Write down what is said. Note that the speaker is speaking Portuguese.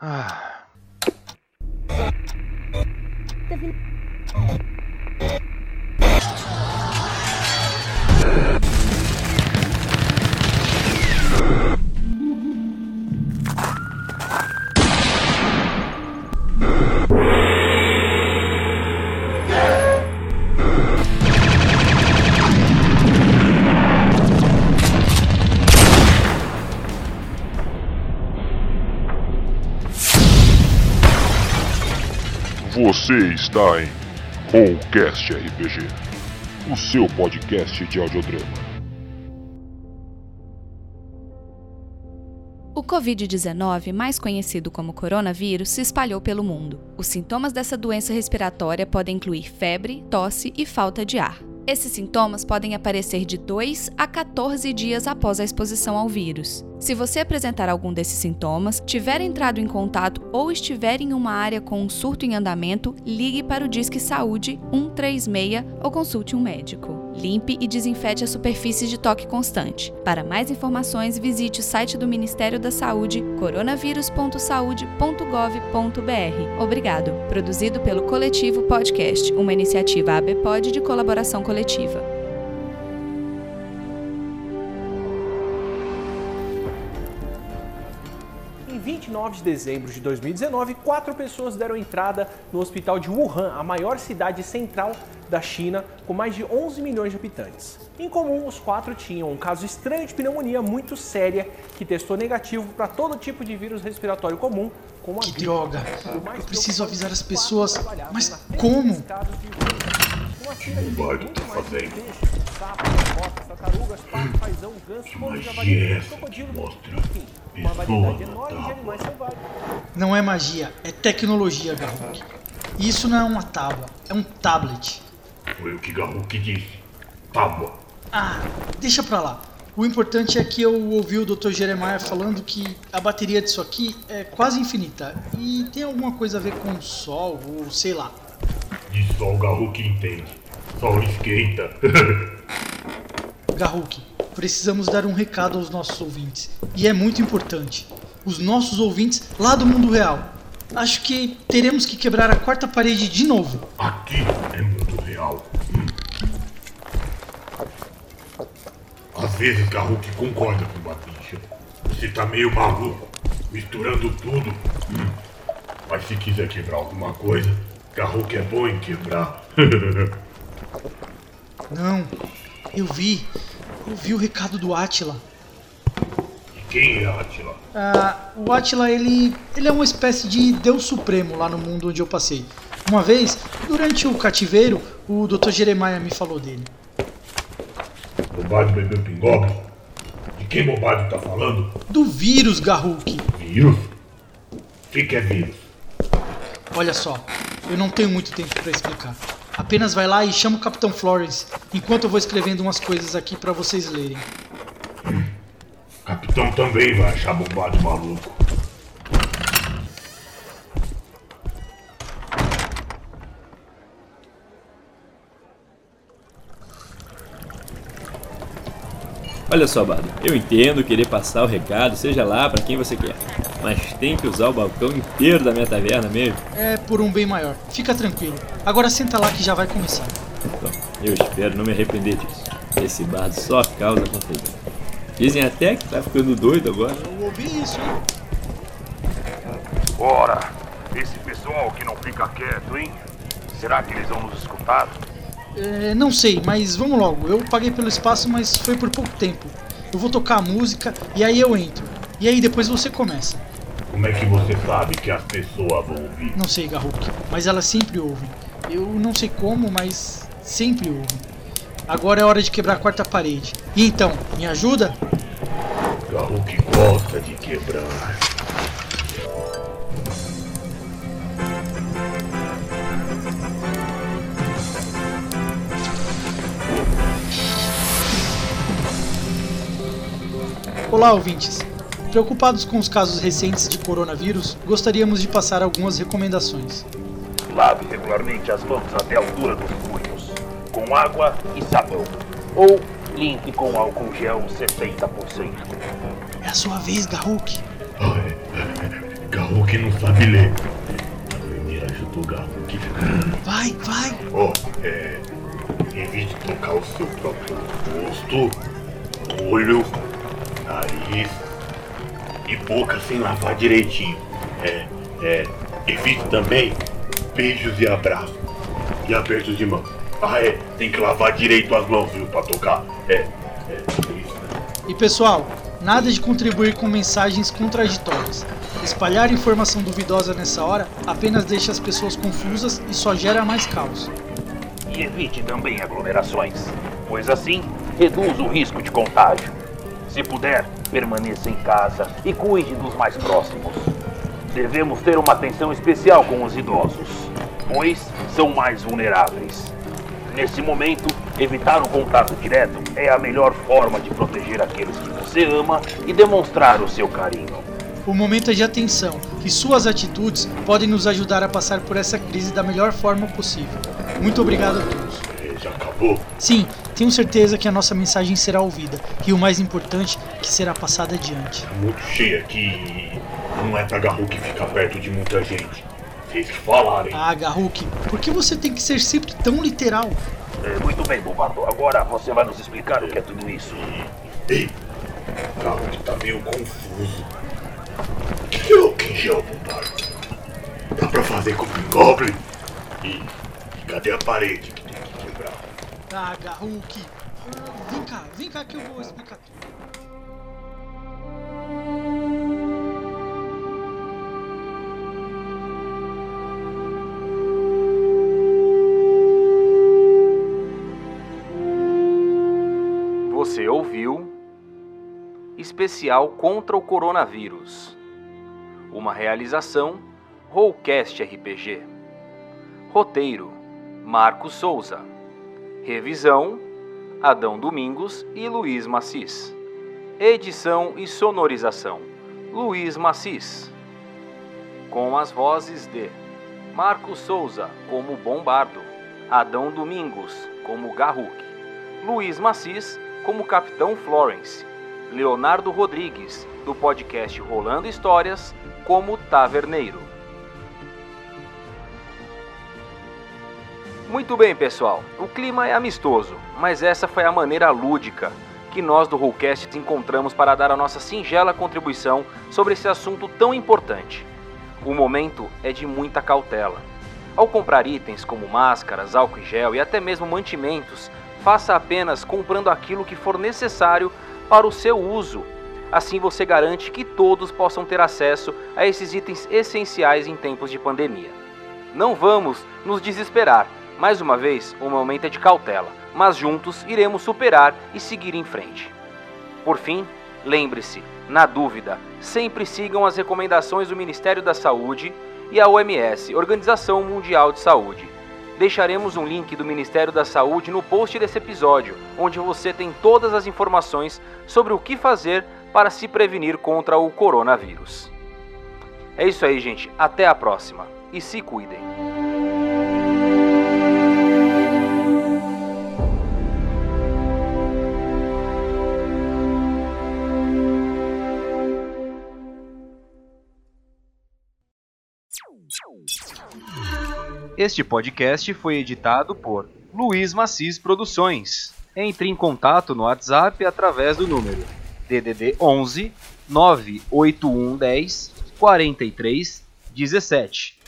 Ah. Você está em Rollcast RPG, o seu podcast de audiodrama. O Covid-19, mais conhecido como coronavírus, se espalhou pelo mundo. Os sintomas dessa doença respiratória podem incluir febre, tosse e falta de ar. Esses sintomas podem aparecer de 2 a 14 dias após a exposição ao vírus. Se você apresentar algum desses sintomas, tiver entrado em contato ou estiver em uma área com um surto em andamento, ligue para o Disque Saúde 136 ou consulte um médico. Limpe e desinfete as superfícies de toque constante. Para mais informações, visite o site do Ministério da Saúde, coronavírus.saude.gov.br. Obrigado. Produzido pelo Coletivo Podcast, uma iniciativa ABPOD de colaboração coletiva. 29 de dezembro de 2019, quatro pessoas deram entrada no hospital de Wuhan, a maior cidade central da China, com mais de 11 milhões de habitantes. Em comum, os quatro tinham um caso estranho de pneumonia muito séria que testou negativo para todo tipo de vírus respiratório comum, como a Que gripe. droga! O Eu preciso preocupante, avisar as pessoas. Mas como? vírus. Uma fila de bobagem muito tá mais de fazendo? Tartarugas, pato, paizão, ganso, pombo, javali, é crocodilo, enfim, uma variedade enorme de animais selvagens. Não é magia, é tecnologia, Garruk. E isso não é uma tábua, é um tablet. Foi o que Garruk disse. Tábua. Ah, deixa pra lá. O importante é que eu ouvi o Dr. Jeremiah falando que a bateria disso aqui é quase infinita e tem alguma coisa a ver com o sol ou sei lá. De sol Garruk entende. Sol esquenta. Garruk, precisamos dar um recado aos nossos ouvintes e é muito importante. Os nossos ouvintes lá do mundo real. Acho que teremos que quebrar a quarta parede de novo. Aqui é mundo real. Às vezes Garruk concorda com o Babicha. Você tá meio maluco, misturando tudo. Mas se quiser quebrar alguma coisa, Garruk é bom em quebrar. Não, eu vi. Eu vi o recado do Atila. e quem é Atila? Ah, o Atila, ele, ele é uma espécie de deus supremo lá no mundo onde eu passei. Uma vez, durante o cativeiro, o Dr. Jeremiah me falou dele. Bobado bebeu pingobre? De quem Bobado tá falando? Do vírus, Garruk. Vírus? O que, que é vírus? Olha só, eu não tenho muito tempo pra explicar. Apenas vai lá e chama o Capitão Florence, enquanto eu vou escrevendo umas coisas aqui pra vocês lerem. O capitão também vai achar Bobado maluco. Olha só, Bado, eu entendo querer passar o recado, seja lá pra quem você quer, mas tem que usar o balcão inteiro da minha taverna mesmo. É por um bem maior. Fica tranquilo. Agora senta lá que já vai começar. Bom, eu espero não me arrepender disso. Esse bardo só causa confusão. Dizem até que tá ficando doido agora. Eu ouvi isso, hein? Ora, esse pessoal que não fica quieto, hein? Será que eles vão nos escutar? É, não sei, mas vamos logo. Eu paguei pelo espaço, mas foi por pouco tempo. Eu vou tocar a música e aí eu entro. E aí depois você começa. Como é que você sabe que as pessoas vão ouvir? Não sei, Garruk, mas elas sempre ouvem. Eu não sei como, mas sempre ouvem. Agora é hora de quebrar a quarta parede. E então, me ajuda? Garruk gosta de quebrar. Olá, ouvintes. Preocupados com os casos recentes de coronavírus, gostaríamos de passar algumas recomendações. Lave regularmente as mãos até a altura dos punhos, com água e sabão. Ou limpe com álcool gel 70%. É a sua vez, Garruk. Garruk não sabe ler. Me ajudou Garruk. Vai, vai. Ó, é. Evite tocar o seu próprio rosto, olho, nariz e boca sem lavar direitinho. É, é. Evite também beijos e abraços. E apertos de mão. Ah, é. Tem que lavar direito as mãos, viu, pra tocar. É, é. Isso. E pessoal, nada de contribuir com mensagens contraditórias. Espalhar informação duvidosa nessa hora apenas deixa as pessoas confusas e só gera mais caos. E evite também aglomerações, pois assim reduz o risco de contágio. Se puder, permaneça em casa e cuide dos mais próximos. Devemos ter uma atenção especial com os idosos, pois são mais vulneráveis. Nesse momento, evitar o contato direto é a melhor forma de proteger aqueles que você ama e demonstrar o seu carinho. O momento é de atenção e suas atitudes podem nos ajudar a passar por essa crise da melhor forma possível. Muito obrigado a todos. É, já acabou? Sim, tenho certeza que a nossa mensagem será ouvida e o mais importante, que será passada adiante. Muito cheio aqui não é pra Garruk ficar perto de muita gente. Vocês que falarem. Ah, Garruk, por que você tem que ser sempre tão literal? É, muito bem, Bombardo. Agora você vai nos explicar o que é tudo isso. Ei, Garruk tá meio confuso. O que é o Bombardo? Dá pra fazer com o Goblin? E cadê a parede que tem que quebrar? Garruk, ah, vem cá, vem cá que eu vou explicar. Você ouviu Especial contra o Coronavírus. Uma realização Rollcast RPG. Roteiro Marcos Souza. Revisão Adão Domingos e Luiz Macis. Edição e sonorização Luiz Macis. Com as vozes de Marcos Souza como Bombardo, Adão Domingos como Garruk, Luiz Macis como Capitão Florence, Leonardo Rodrigues, do podcast Rolando Histórias, como Taverneiro. Muito bem, pessoal. O clima é amistoso, mas essa foi a maneira lúdica que nós do Rollcast encontramos para dar a nossa singela contribuição sobre esse assunto tão importante. O momento é de muita cautela. Ao comprar itens como máscaras, álcool em gel e até mesmo mantimentos, faça apenas comprando aquilo que for necessário para o seu uso. Assim você garante que todos possam ter acesso a esses itens essenciais em tempos de pandemia. Não vamos nos desesperar. Mais uma vez, o momento é de cautela, mas juntos iremos superar e seguir em frente. Por fim, lembre-se, na dúvida, sempre sigam as recomendações do Ministério da Saúde e a OMS, Organização Mundial de Saúde. Deixaremos um link do Ministério da Saúde no post desse episódio, onde você tem todas as informações sobre o que fazer para se prevenir contra o coronavírus. É isso aí, gente. Até a próxima. E se cuidem. Este podcast foi editado por Luiz Macis Produções. Entre em contato no WhatsApp através do número DDD 11 98110 43 17